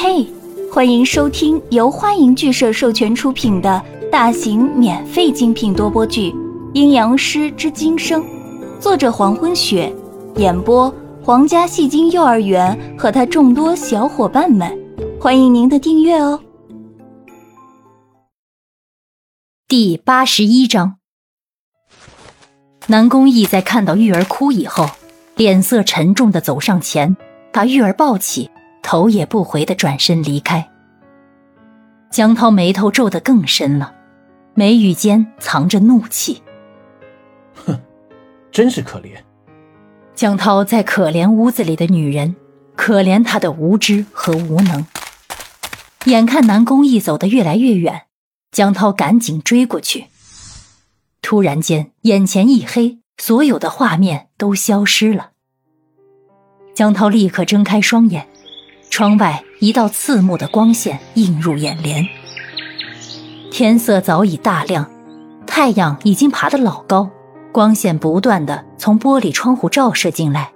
嘿，欢迎收听由欢迎剧社授权出品的大型免费精品多播剧《阴阳师之今生》，作者黄昏雪，演播皇家戏精幼儿园和他众多小伙伴们，欢迎您的订阅哦。第八十一章，南宫义在看到玉儿哭以后，脸色沉重的走上前，把玉儿抱起。头也不回的转身离开。江涛眉头皱得更深了，眉宇间藏着怒气。哼，真是可怜。江涛在可怜屋子里的女人，可怜她的无知和无能。眼看南宫义走得越来越远，江涛赶紧追过去。突然间，眼前一黑，所有的画面都消失了。江涛立刻睁开双眼。窗外一道刺目的光线映入眼帘。天色早已大亮，太阳已经爬得老高，光线不断的从玻璃窗户照射进来。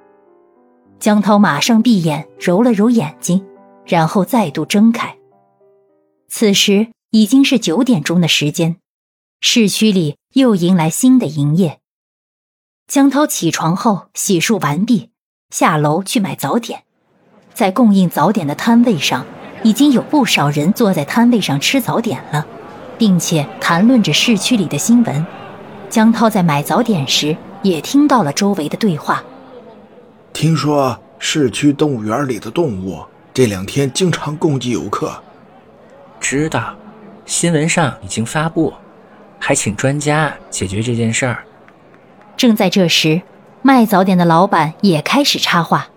江涛马上闭眼揉了揉眼睛，然后再度睁开。此时已经是九点钟的时间，市区里又迎来新的营业。江涛起床后洗漱完毕，下楼去买早点。在供应早点的摊位上，已经有不少人坐在摊位上吃早点了，并且谈论着市区里的新闻。江涛在买早点时，也听到了周围的对话。听说市区动物园里的动物这两天经常攻击游客。知道，新闻上已经发布，还请专家解决这件事儿。正在这时，卖早点的老板也开始插话。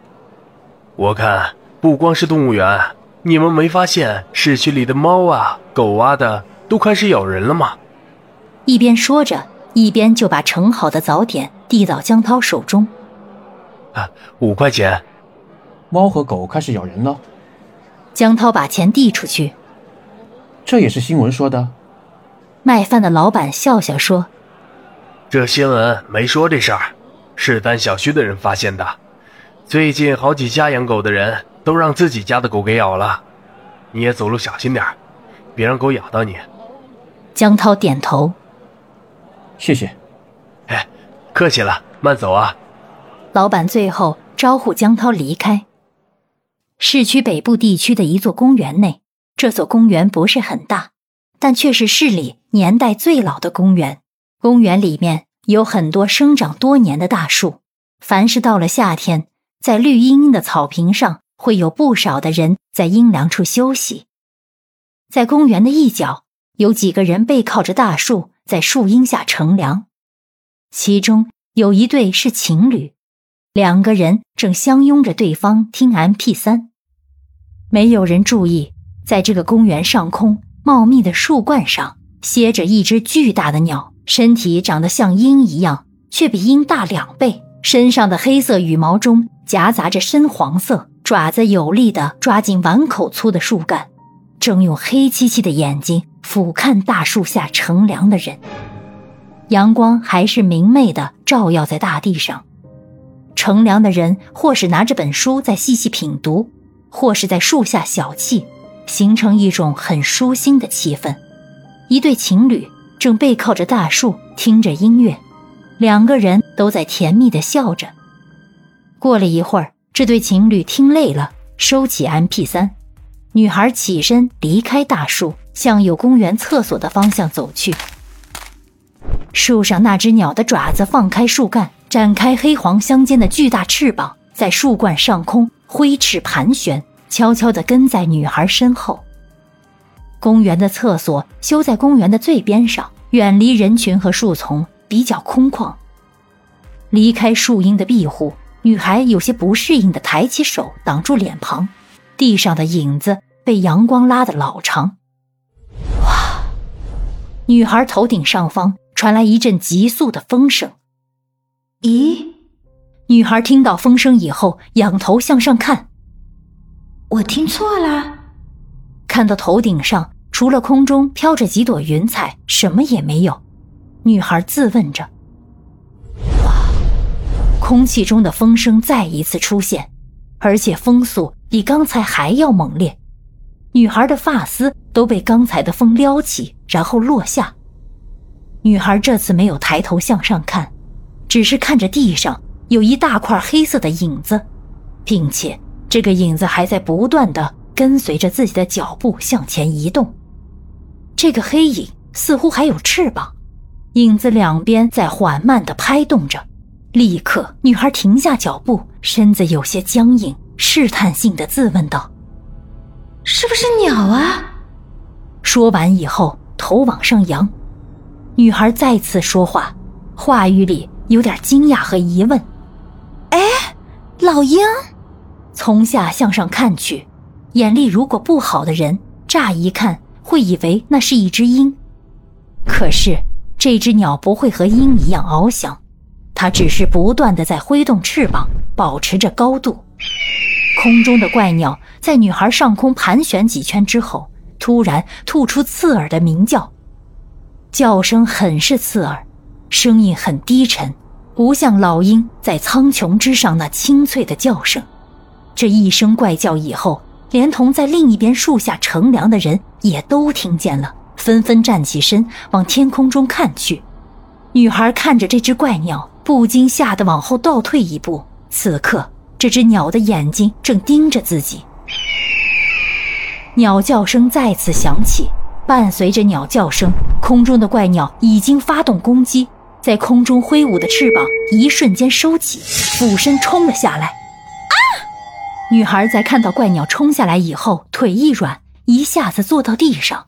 我看不光是动物园，你们没发现市区里的猫啊、狗啊的都开始咬人了吗？一边说着，一边就把盛好的早点递到江涛手中。啊，五块钱。猫和狗开始咬人了。江涛把钱递出去。这也是新闻说的。卖饭的老板笑笑说：“这新闻没说这事儿，是咱小区的人发现的。”最近好几家养狗的人都让自己家的狗给咬了，你也走路小心点别让狗咬到你。江涛点头，谢谢。哎，客气了，慢走啊。老板最后招呼江涛离开。市区北部地区的一座公园内，这所公园不是很大，但却是市里年代最老的公园。公园里面有很多生长多年的大树，凡是到了夏天。在绿茵茵的草坪上，会有不少的人在阴凉处休息。在公园的一角，有几个人背靠着大树，在树荫下乘凉。其中有一对是情侣，两个人正相拥着对方听 M P 三。没有人注意，在这个公园上空茂密的树冠上，歇着一只巨大的鸟，身体长得像鹰一样，却比鹰大两倍。身上的黑色羽毛中夹杂着深黄色，爪子有力地抓紧碗口粗的树干，正用黑漆漆的眼睛俯瞰大树下乘凉的人。阳光还是明媚的，照耀在大地上。乘凉的人或是拿着本书在细细品读，或是在树下小憩，形成一种很舒心的气氛。一对情侣正背靠着大树，听着音乐。两个人都在甜蜜的笑着。过了一会儿，这对情侣听累了，收起 M P 三，女孩起身离开大树，向有公园厕所的方向走去。树上那只鸟的爪子放开树干，展开黑黄相间的巨大翅膀，在树冠上空挥翅盘旋，悄悄地跟在女孩身后。公园的厕所修在公园的最边上，远离人群和树丛。比较空旷。离开树荫的庇护，女孩有些不适应的抬起手挡住脸庞，地上的影子被阳光拉得老长。哇！女孩头顶上方传来一阵急速的风声。咦？女孩听到风声以后，仰头向上看。我听错了？看到头顶上除了空中飘着几朵云彩，什么也没有。女孩自问着：“哇！”空气中的风声再一次出现，而且风速比刚才还要猛烈。女孩的发丝都被刚才的风撩起，然后落下。女孩这次没有抬头向上看，只是看着地上有一大块黑色的影子，并且这个影子还在不断的跟随着自己的脚步向前移动。这个黑影似乎还有翅膀，影子两边在缓慢的拍动着。立刻，女孩停下脚步，身子有些僵硬，试探性的自问道：“是不是鸟啊？”说完以后，头往上扬。女孩再次说话，话语里有点惊讶和疑问：“哎，老鹰？”从下向上看去，眼力如果不好的人，乍一看会以为那是一只鹰。可是这只鸟不会和鹰一样翱翔，它只是不断的在挥动翅膀，保持着高度。空中的怪鸟在女孩上空盘旋几圈之后，突然吐出刺耳的鸣叫。叫声很是刺耳，声音很低沉，不像老鹰在苍穹之上那清脆的叫声。这一声怪叫以后，连同在另一边树下乘凉的人也都听见了，纷纷站起身往天空中看去。女孩看着这只怪鸟，不禁吓得往后倒退一步。此刻，这只鸟的眼睛正盯着自己。鸟叫声再次响起。伴随着鸟叫声，空中的怪鸟已经发动攻击，在空中挥舞的翅膀一瞬间收起，俯身冲了下来。啊！女孩在看到怪鸟冲下来以后，腿一软，一下子坐到地上。